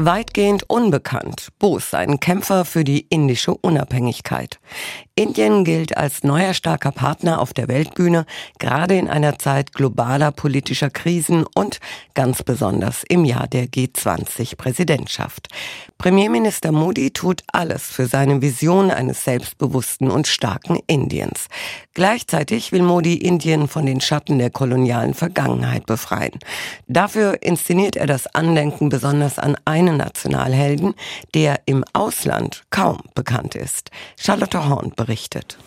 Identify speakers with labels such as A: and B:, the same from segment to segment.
A: Weitgehend unbekannt. Bose, ein Kämpfer für die indische Unabhängigkeit. Indien gilt als neuer starker Partner auf der Weltbühne, gerade in einer Zeit globaler politischer Krisen und ganz besonders im Jahr der G20-Präsidentschaft. Premierminister Modi tut alles für seine Vision eines selbstbewussten und starken Indiens. Gleichzeitig will Modi Indien von den Schatten der kolonialen Vergangenheit befreien. Dafür inszeniert er das Andenken besonders an einen Nationalhelden, der im Ausland kaum bekannt ist. Charlotte Horn berichtet.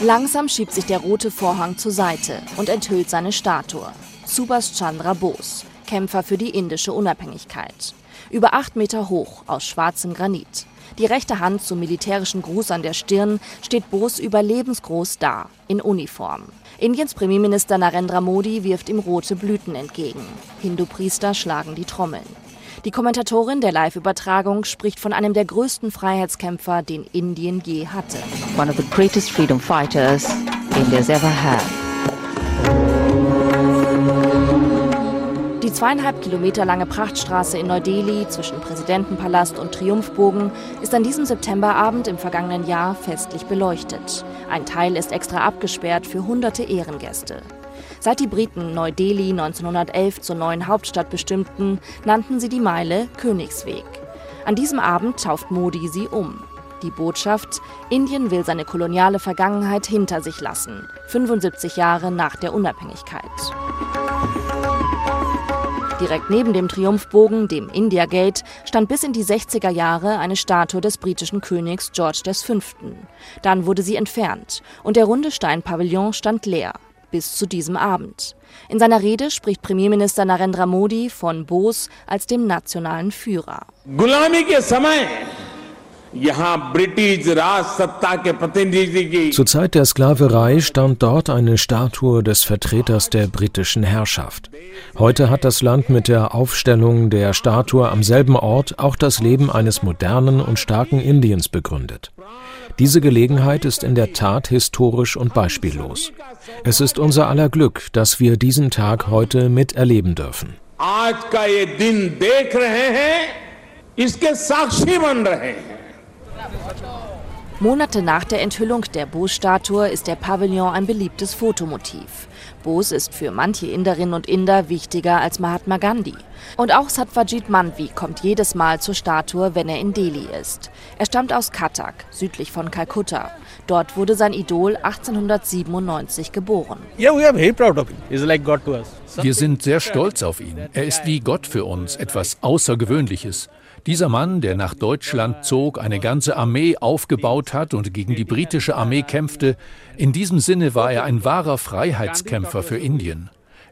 B: Langsam schiebt sich der rote Vorhang zur Seite und enthüllt seine Statue. Subhas Chandra Bose, Kämpfer für die indische Unabhängigkeit. Über acht Meter hoch aus schwarzem Granit. Die rechte Hand zum militärischen Gruß an der Stirn steht Bose überlebensgroß da, in Uniform. Indiens Premierminister Narendra Modi wirft ihm rote Blüten entgegen. Hindu-Priester schlagen die Trommeln. Die Kommentatorin der Live-Übertragung spricht von einem der größten Freiheitskämpfer, den Indien je hatte.
C: One of the greatest freedom fighters India's ever had.
B: Zweieinhalb Kilometer lange Prachtstraße in Neu-Delhi zwischen Präsidentenpalast und Triumphbogen ist an diesem Septemberabend im vergangenen Jahr festlich beleuchtet. Ein Teil ist extra abgesperrt für hunderte Ehrengäste. Seit die Briten Neu-Delhi 1911 zur neuen Hauptstadt bestimmten, nannten sie die Meile Königsweg. An diesem Abend tauft Modi sie um. Die Botschaft, Indien will seine koloniale Vergangenheit hinter sich lassen, 75 Jahre nach der Unabhängigkeit. Direkt neben dem Triumphbogen, dem India Gate, stand bis in die 60er Jahre eine Statue des britischen Königs George V. Dann wurde sie entfernt und der runde Steinpavillon stand leer. Bis zu diesem Abend. In seiner Rede spricht Premierminister Narendra Modi von Bose als dem nationalen Führer.
D: Zur Zeit der Sklaverei stand dort eine Statue des Vertreters der britischen Herrschaft. Heute hat das Land mit der Aufstellung der Statue am selben Ort auch das Leben eines modernen und starken Indiens begründet. Diese Gelegenheit ist in der Tat historisch und beispiellos. Es ist unser aller Glück, dass wir diesen Tag heute miterleben dürfen.
B: Monate nach der Enthüllung der Bose-Statue ist der Pavillon ein beliebtes Fotomotiv. Bose ist für manche Inderinnen und Inder wichtiger als Mahatma Gandhi. Und auch Satvajit Manvi kommt jedes Mal zur Statue, wenn er in Delhi ist. Er stammt aus Cuttack, südlich von Kalkutta. Dort wurde sein Idol 1897 geboren.
E: Wir sind sehr stolz auf ihn. Er ist wie Gott für uns, etwas Außergewöhnliches. Dieser Mann, der nach Deutschland zog, eine ganze Armee aufgebaut hat und gegen die britische Armee kämpfte, in diesem Sinne war er ein wahrer Freiheitskämpfer für Indien.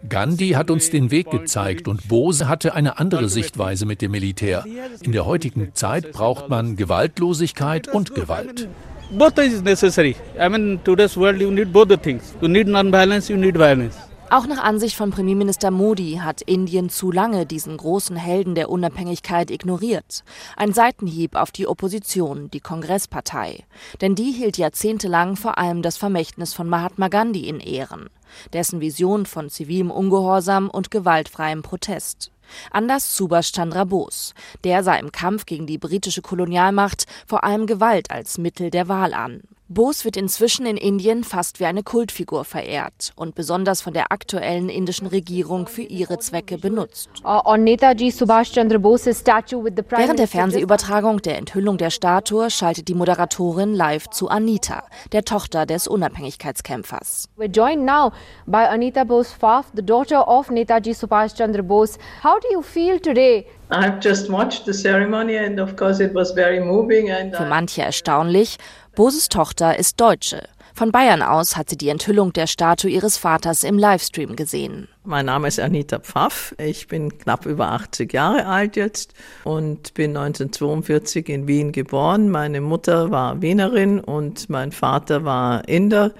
E: Gandhi hat uns den Weg gezeigt und Bose hatte eine andere Sichtweise mit dem Militär. In der heutigen Zeit braucht man Gewaltlosigkeit und Gewalt.
F: Both is necessary. I mean, today's world you need both the things. You need non-violence, you need violence.
B: Auch nach Ansicht von Premierminister Modi hat Indien zu lange diesen großen Helden der Unabhängigkeit ignoriert. Ein Seitenhieb auf die Opposition, die Kongresspartei. Denn die hielt jahrzehntelang vor allem das Vermächtnis von Mahatma Gandhi in Ehren. Dessen Vision von zivilem Ungehorsam und gewaltfreiem Protest. Anders Subhash Chandra Bose. Der sah im Kampf gegen die britische Kolonialmacht vor allem Gewalt als Mittel der Wahl an. Bose wird inzwischen in Indien fast wie eine Kultfigur verehrt und besonders von der aktuellen indischen Regierung für ihre Zwecke benutzt. Während der Fernsehübertragung der Enthüllung der Statue schaltet die Moderatorin live zu Anita, der Tochter des Unabhängigkeitskämpfers.
G: We're joined now by Anita Bose Faf, the daughter of Netaji Subhash Chandra Bose. How do you feel today
B: für manche erstaunlich, Boses Tochter ist Deutsche. Von Bayern aus hat sie die Enthüllung der Statue ihres Vaters im Livestream gesehen.
H: Mein Name ist Anita Pfaff. Ich bin knapp über 80 Jahre alt jetzt und bin 1942 in Wien geboren. Meine Mutter war Wienerin und mein Vater war Inder,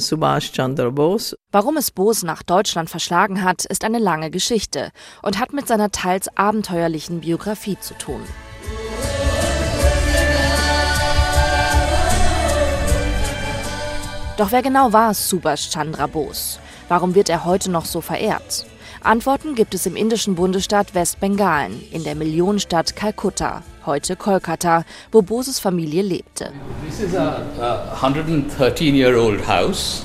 H: Subhash Chandra Bose.
B: Warum es Bose nach Deutschland verschlagen hat, ist eine lange Geschichte und hat mit seiner teils abenteuerlichen Biografie zu tun. Doch wer genau war Subhash Chandra Bose? Warum wird er heute noch so verehrt? Antworten gibt es im indischen Bundesstaat Westbengalen, in der Millionenstadt Kalkutta, heute Kolkata, wo Boses Familie lebte.
I: This is a, a 113-year-old house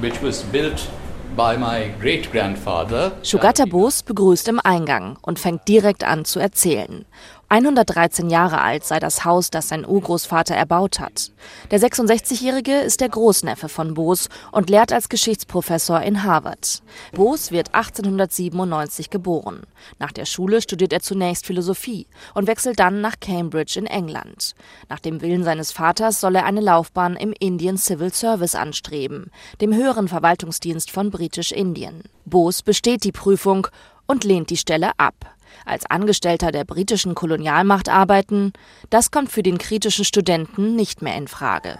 I: which was built by my great grandfather.
B: Sugata Bose begrüßt im Eingang und fängt direkt an zu erzählen. 113 Jahre alt sei das Haus, das sein Urgroßvater erbaut hat. Der 66-Jährige ist der Großneffe von Bose und lehrt als Geschichtsprofessor in Harvard. Bose wird 1897 geboren. Nach der Schule studiert er zunächst Philosophie und wechselt dann nach Cambridge in England. Nach dem Willen seines Vaters soll er eine Laufbahn im Indian Civil Service anstreben, dem höheren Verwaltungsdienst von Britisch-Indien. Bose besteht die Prüfung und lehnt die Stelle ab als Angestellter der britischen Kolonialmacht arbeiten, das kommt für den kritischen Studenten nicht mehr in Frage.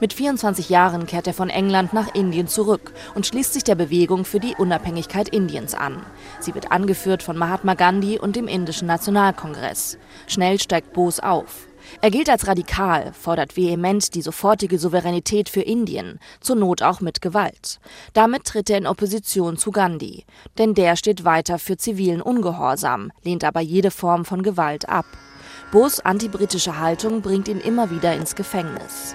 B: Mit 24 Jahren kehrt er von England nach Indien zurück und schließt sich der Bewegung für die Unabhängigkeit Indiens an. Sie wird angeführt von Mahatma Gandhi und dem Indischen Nationalkongress. Schnell steigt Bose auf. Er gilt als radikal, fordert vehement die sofortige Souveränität für Indien, zur Not auch mit Gewalt. Damit tritt er in Opposition zu Gandhi, denn der steht weiter für zivilen Ungehorsam, lehnt aber jede Form von Gewalt ab. Bos antibritische Haltung bringt ihn immer wieder ins Gefängnis.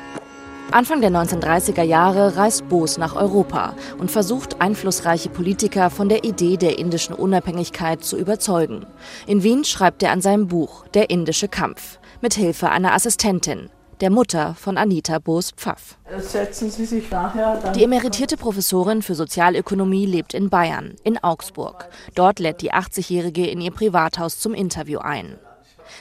B: Anfang der 1930er Jahre reist Bose nach Europa und versucht, einflussreiche Politiker von der Idee der indischen Unabhängigkeit zu überzeugen. In Wien schreibt er an seinem Buch Der indische Kampf mit Hilfe einer Assistentin, der Mutter von Anita Boos-Pfaff. Die emeritierte Professorin für Sozialökonomie lebt in Bayern, in Augsburg. Dort lädt die 80-Jährige in ihr Privathaus zum Interview ein.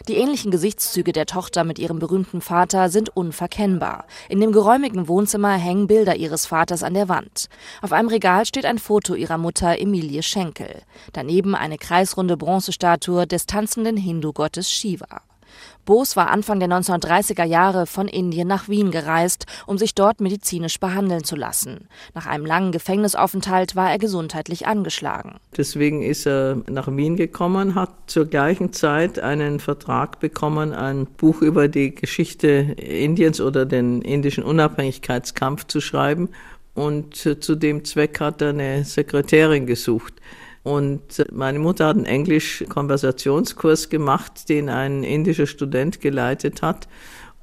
B: Die ähnlichen Gesichtszüge der Tochter mit ihrem berühmten Vater sind unverkennbar. In dem geräumigen Wohnzimmer hängen Bilder ihres Vaters an der Wand. Auf einem Regal steht ein Foto ihrer Mutter Emilie Schenkel. Daneben eine kreisrunde Bronzestatue des tanzenden Hindu-Gottes Shiva. Bose war Anfang der 1930er Jahre von Indien nach Wien gereist, um sich dort medizinisch behandeln zu lassen. Nach einem langen Gefängnisaufenthalt war er gesundheitlich angeschlagen.
H: Deswegen ist er nach Wien gekommen, hat zur gleichen Zeit einen Vertrag bekommen, ein Buch über die Geschichte Indiens oder den indischen Unabhängigkeitskampf zu schreiben. Und zu dem Zweck hat er eine Sekretärin gesucht. Und meine Mutter hat einen Englisch-Konversationskurs gemacht, den ein indischer Student geleitet hat.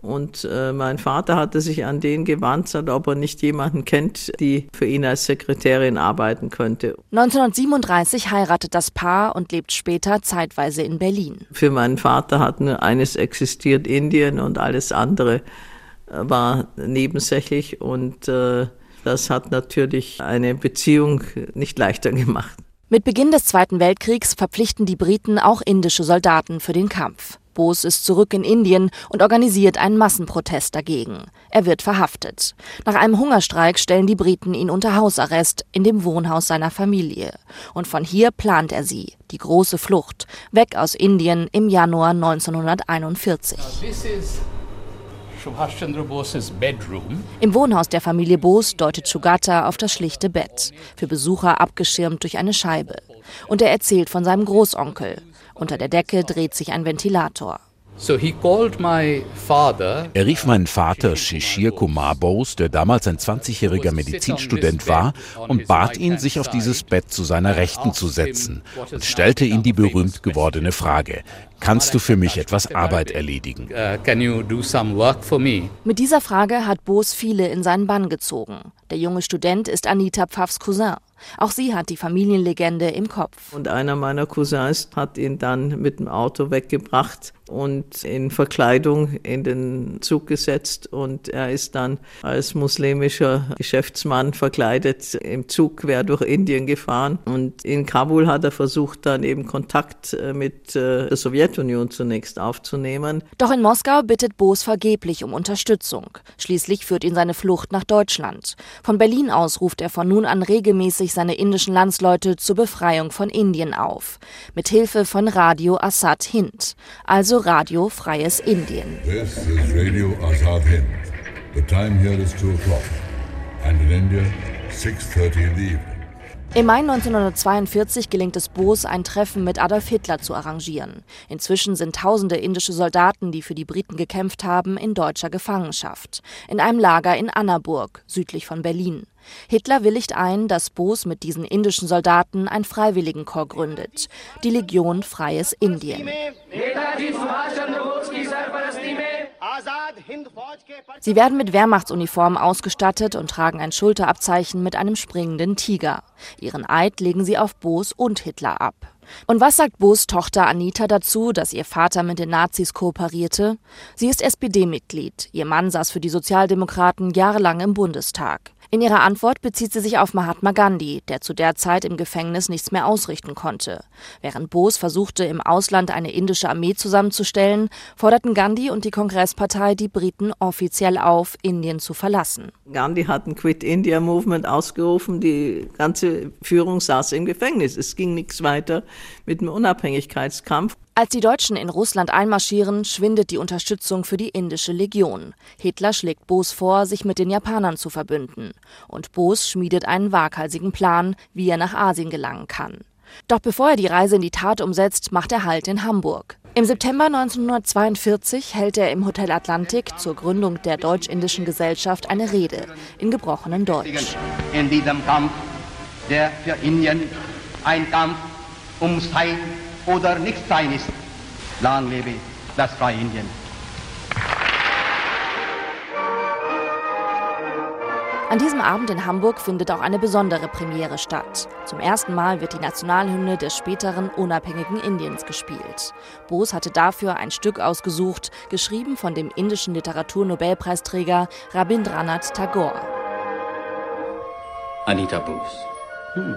H: Und äh, mein Vater hatte sich an den gewandt, ob er nicht jemanden kennt, die für ihn als Sekretärin arbeiten könnte.
B: 1937 heiratet das Paar und lebt später zeitweise in Berlin.
H: Für meinen Vater hat nur eines existiert, Indien, und alles andere war nebensächlich. Und äh, das hat natürlich eine Beziehung nicht leichter gemacht.
B: Mit Beginn des Zweiten Weltkriegs verpflichten die Briten auch indische Soldaten für den Kampf. Bose ist zurück in Indien und organisiert einen Massenprotest dagegen. Er wird verhaftet. Nach einem Hungerstreik stellen die Briten ihn unter Hausarrest in dem Wohnhaus seiner Familie. Und von hier plant er sie, die große Flucht, weg aus Indien im Januar 1941. Im Wohnhaus der Familie Bose deutet Sugata auf das schlichte Bett, für Besucher abgeschirmt durch eine Scheibe. Und er erzählt von seinem Großonkel. Unter der Decke dreht sich ein Ventilator.
J: Er rief meinen Vater Shishir Kumar Bose, der damals ein 20-jähriger Medizinstudent war, und bat ihn, sich auf dieses Bett zu seiner Rechten zu setzen und stellte ihm die berühmt gewordene Frage, Kannst du für mich etwas Arbeit erledigen?
B: Uh, Mit dieser Frage hat Bose viele in seinen Bann gezogen. Der junge Student ist Anita Pfaffs Cousin. Auch sie hat die Familienlegende im Kopf.
H: Und einer meiner Cousins hat ihn dann mit dem Auto weggebracht und in Verkleidung in den Zug gesetzt. Und er ist dann als muslimischer Geschäftsmann verkleidet im Zug quer durch Indien gefahren. Und in Kabul hat er versucht, dann eben Kontakt äh, mit äh, der Sowjetunion zunächst aufzunehmen.
B: Doch in Moskau bittet Bose vergeblich um Unterstützung. Schließlich führt ihn seine Flucht nach Deutschland. Von Berlin aus ruft er von nun an regelmäßig seine indischen Landsleute zur Befreiung von Indien auf, mit Hilfe von Radio Assad Hind, also Radio Freies Indien. This is Radio Assad Hind. The time here is 2 o'clock and in India 6:30 in the evening. Im Mai 1942 gelingt es Bose, ein Treffen mit Adolf Hitler zu arrangieren. Inzwischen sind tausende indische Soldaten, die für die Briten gekämpft haben, in deutscher Gefangenschaft. In einem Lager in Annaburg, südlich von Berlin. Hitler willigt ein, dass Bose mit diesen indischen Soldaten ein Freiwilligenkorps gründet, die Legion Freies Indien. Sie werden mit Wehrmachtsuniformen ausgestattet und tragen ein Schulterabzeichen mit einem springenden Tiger. Ihren Eid legen sie auf Bose und Hitler ab. Und was sagt Bos Tochter Anita dazu, dass ihr Vater mit den Nazis kooperierte? Sie ist SPD-Mitglied. Ihr Mann saß für die Sozialdemokraten jahrelang im Bundestag. In ihrer Antwort bezieht sie sich auf Mahatma Gandhi, der zu der Zeit im Gefängnis nichts mehr ausrichten konnte. Während Bose versuchte, im Ausland eine indische Armee zusammenzustellen, forderten Gandhi und die Kongresspartei die Briten offiziell auf, Indien zu verlassen.
H: Gandhi hat ein Quit India Movement ausgerufen, die ganze Führung saß im Gefängnis. Es ging nichts weiter mit dem Unabhängigkeitskampf.
B: Als die Deutschen in Russland einmarschieren, schwindet die Unterstützung für die indische Legion. Hitler schlägt Bose vor, sich mit den Japanern zu verbünden. Und Bose schmiedet einen waghalsigen Plan, wie er nach Asien gelangen kann. Doch bevor er die Reise in die Tat umsetzt, macht er Halt in Hamburg. Im September 1942 hält er im Hotel Atlantik zur Gründung der Deutsch-Indischen Gesellschaft eine Rede in gebrochenem Deutsch.
K: In diesem Kampf, der für Indien ein Kampf ums Sein oder Nichtsein ist. Lang lebe das freie Indien.
B: An diesem Abend in Hamburg findet auch eine besondere Premiere statt. Zum ersten Mal wird die Nationalhymne des späteren unabhängigen Indiens gespielt. Bose hatte dafür ein Stück ausgesucht, geschrieben von dem indischen Literaturnobelpreisträger Rabindranath Tagore.
L: Anita Bose. Hmm,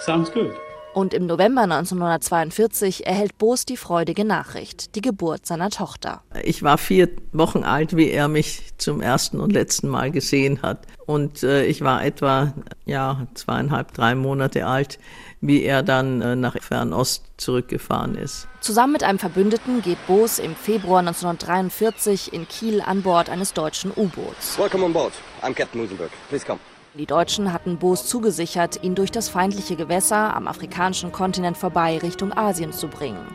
L: sounds good.
B: Und im November 1942 erhält Boos die freudige Nachricht, die Geburt seiner Tochter.
H: Ich war vier Wochen alt, wie er mich zum ersten und letzten Mal gesehen hat. Und äh, ich war etwa ja, zweieinhalb, drei Monate alt, wie er dann äh, nach Fernost zurückgefahren ist.
B: Zusammen mit einem Verbündeten geht Boos im Februar 1943 in Kiel an Bord eines deutschen U-Boots. Welcome on board. I'm Captain Musenberg. Please come. Die Deutschen hatten Boos zugesichert, ihn durch das feindliche Gewässer am afrikanischen Kontinent vorbei Richtung Asien zu bringen.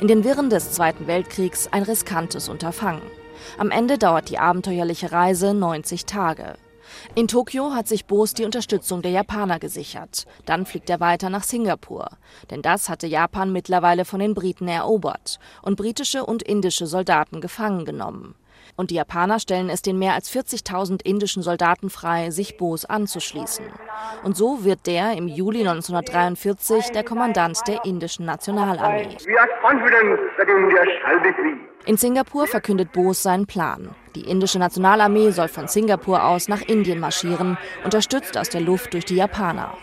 B: In den Wirren des Zweiten Weltkriegs ein riskantes Unterfangen. Am Ende dauert die abenteuerliche Reise 90 Tage. In Tokio hat sich Boos die Unterstützung der Japaner gesichert. Dann fliegt er weiter nach Singapur. Denn das hatte Japan mittlerweile von den Briten erobert und britische und indische Soldaten gefangen genommen. Und die Japaner stellen es den mehr als 40.000 indischen Soldaten frei, sich Bose anzuschließen. Und so wird der im Juli 1943 der Kommandant der indischen Nationalarmee. In Singapur verkündet Bose seinen Plan. Die indische Nationalarmee soll von Singapur aus nach Indien marschieren, unterstützt aus der Luft durch die Japaner.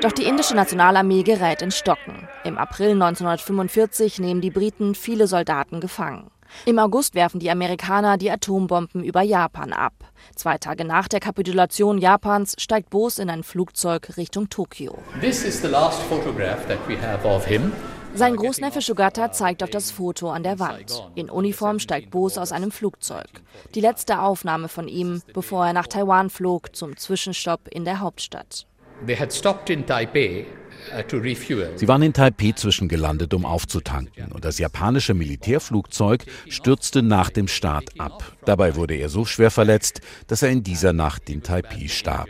B: Doch die indische Nationalarmee gerät in Stocken. Im April 1945 nehmen die Briten viele Soldaten gefangen. Im August werfen die Amerikaner die Atombomben über Japan ab. Zwei Tage nach der Kapitulation Japans steigt Bose in ein Flugzeug Richtung Tokio. Sein Großneffe Shugata zeigt auf das Foto an der Wand. In Uniform steigt Bose aus einem Flugzeug. Die letzte Aufnahme von ihm, bevor er nach Taiwan flog zum Zwischenstopp in der Hauptstadt.
J: They had stopped in Taipei Sie waren in Taipei zwischengelandet, um aufzutanken, und das japanische Militärflugzeug stürzte nach dem Start ab. Dabei wurde er so schwer verletzt, dass er in dieser Nacht in Taipei starb.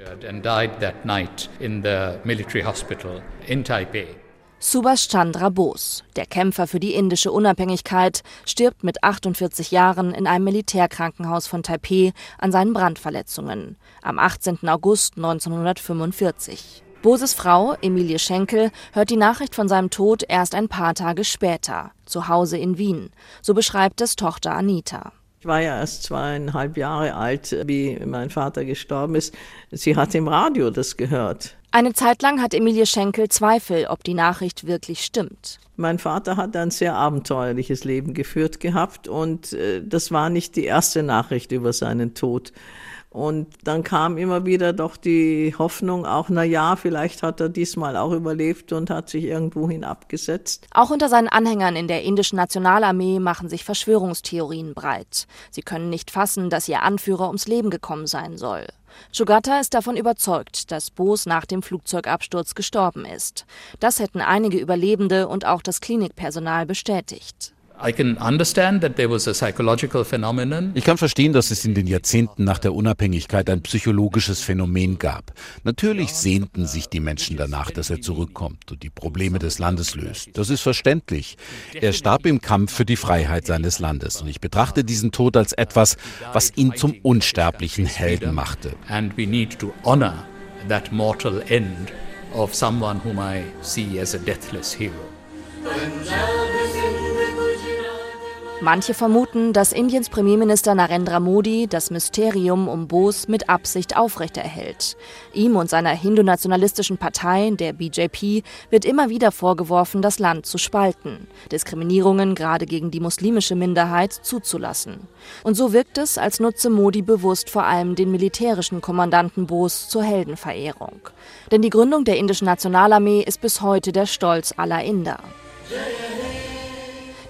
B: Subhash Chandra Bose, der Kämpfer für die indische Unabhängigkeit, stirbt mit 48 Jahren in einem Militärkrankenhaus von Taipei an seinen Brandverletzungen am 18. August 1945. Boses Frau, Emilie Schenkel, hört die Nachricht von seinem Tod erst ein paar Tage später, zu Hause in Wien. So beschreibt es Tochter Anita.
H: Ich war ja erst zweieinhalb Jahre alt, wie mein Vater gestorben ist. Sie hat im Radio das gehört.
B: Eine Zeit lang hat Emilie Schenkel Zweifel, ob die Nachricht wirklich stimmt.
H: Mein Vater hat ein sehr abenteuerliches Leben geführt gehabt und äh, das war nicht die erste Nachricht über seinen Tod. Und dann kam immer wieder doch die Hoffnung, auch na ja, vielleicht hat er diesmal auch überlebt und hat sich irgendwohin abgesetzt.
B: Auch unter seinen Anhängern in der indischen Nationalarmee machen sich Verschwörungstheorien breit. Sie können nicht fassen, dass ihr Anführer ums Leben gekommen sein soll. Sugata ist davon überzeugt, dass Bose nach dem Flugzeugabsturz gestorben ist. Das hätten einige Überlebende und auch das Klinikpersonal bestätigt.
J: Ich kann verstehen, dass es in den Jahrzehnten nach der Unabhängigkeit ein psychologisches Phänomen gab. Natürlich sehnten sich die Menschen danach, dass er zurückkommt und die Probleme des Landes löst. Das ist verständlich. Er starb im Kampf für die Freiheit seines Landes und ich betrachte diesen Tod als etwas, was ihn zum unsterblichen Helden machte. And we need to honor that mortal end of someone whom I see as a deathless hero.
B: Manche vermuten, dass Indiens Premierminister Narendra Modi das Mysterium um Bose mit Absicht aufrechterhält. Ihm und seiner hindu-nationalistischen Partei, der BJP, wird immer wieder vorgeworfen, das Land zu spalten, Diskriminierungen gerade gegen die muslimische Minderheit zuzulassen. Und so wirkt es, als nutze Modi bewusst vor allem den militärischen Kommandanten Bose zur Heldenverehrung. Denn die Gründung der indischen Nationalarmee ist bis heute der Stolz aller Inder.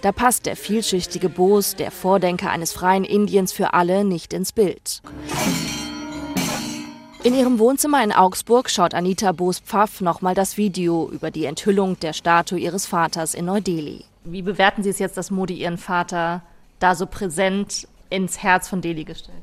B: Da passt der vielschichtige Bose, der Vordenker eines freien Indiens für alle, nicht ins Bild. In ihrem Wohnzimmer in Augsburg schaut Anita Bose-Pfaff nochmal das Video über die Enthüllung der Statue ihres Vaters in Neu-Delhi. Wie bewerten Sie es jetzt, dass Modi Ihren Vater da so präsent ins Herz von Delhi gestellt?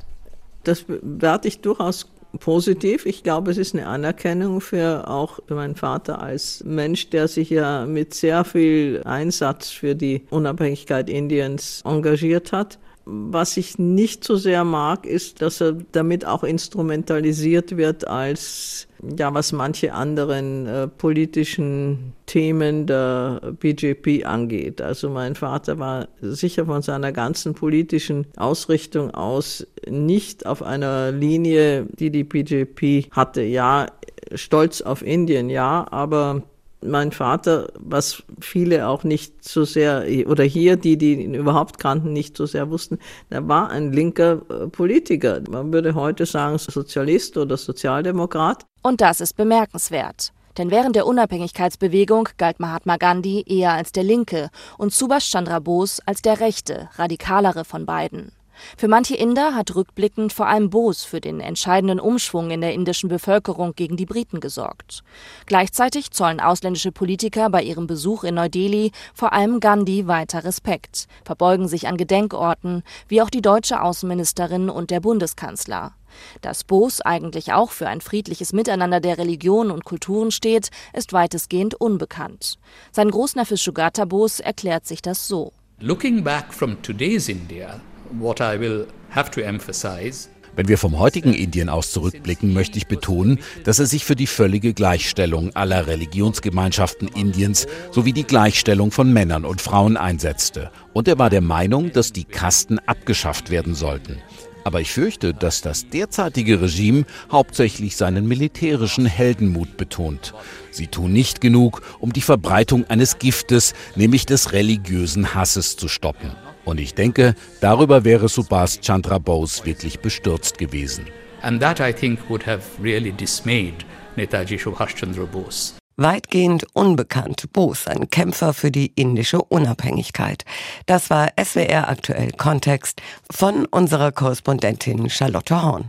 H: Das bewerte ich durchaus positiv. Ich glaube, es ist eine Anerkennung für auch meinen Vater als Mensch, der sich ja mit sehr viel Einsatz für die Unabhängigkeit Indiens engagiert hat. Was ich nicht so sehr mag, ist, dass er damit auch instrumentalisiert wird als ja, was manche anderen äh, politischen Themen der BJP angeht. Also mein Vater war sicher von seiner ganzen politischen Ausrichtung aus nicht auf einer Linie, die die BJP hatte. Ja, stolz auf Indien, ja, aber mein Vater, was viele auch nicht so sehr, oder hier, die, die ihn überhaupt kannten, nicht so sehr wussten, er war ein linker äh, Politiker. Man würde heute sagen Sozialist oder Sozialdemokrat.
B: Und das ist bemerkenswert. Denn während der Unabhängigkeitsbewegung galt Mahatma Gandhi eher als der Linke und Subhash Chandra Bose als der rechte, radikalere von beiden. Für manche Inder hat rückblickend vor allem Bose für den entscheidenden Umschwung in der indischen Bevölkerung gegen die Briten gesorgt. Gleichzeitig zollen ausländische Politiker bei ihrem Besuch in Neu-Delhi vor allem Gandhi weiter Respekt, verbeugen sich an Gedenkorten, wie auch die deutsche Außenministerin und der Bundeskanzler. Dass Bose eigentlich auch für ein friedliches Miteinander der Religionen und Kulturen steht, ist weitestgehend unbekannt. Sein Großneffe Shugata Bose erklärt sich das so.
I: Looking back from today's India,
J: wenn wir vom heutigen Indien aus zurückblicken, möchte ich betonen, dass er sich für die völlige Gleichstellung aller Religionsgemeinschaften Indiens sowie die Gleichstellung von Männern und Frauen einsetzte. Und er war der Meinung, dass die Kasten abgeschafft werden sollten. Aber ich fürchte, dass das derzeitige Regime hauptsächlich seinen militärischen Heldenmut betont. Sie tun nicht genug, um die Verbreitung eines Giftes, nämlich des religiösen Hasses, zu stoppen. Und ich denke, darüber wäre Subhas Chandra Bose wirklich bestürzt gewesen. And that I think would have really dismayed
A: Netaji Subhash Chandra Bose. Weitgehend unbekannt Bose, ein Kämpfer für die indische Unabhängigkeit. Das war SWR aktuell Kontext von unserer Korrespondentin Charlotte Horn.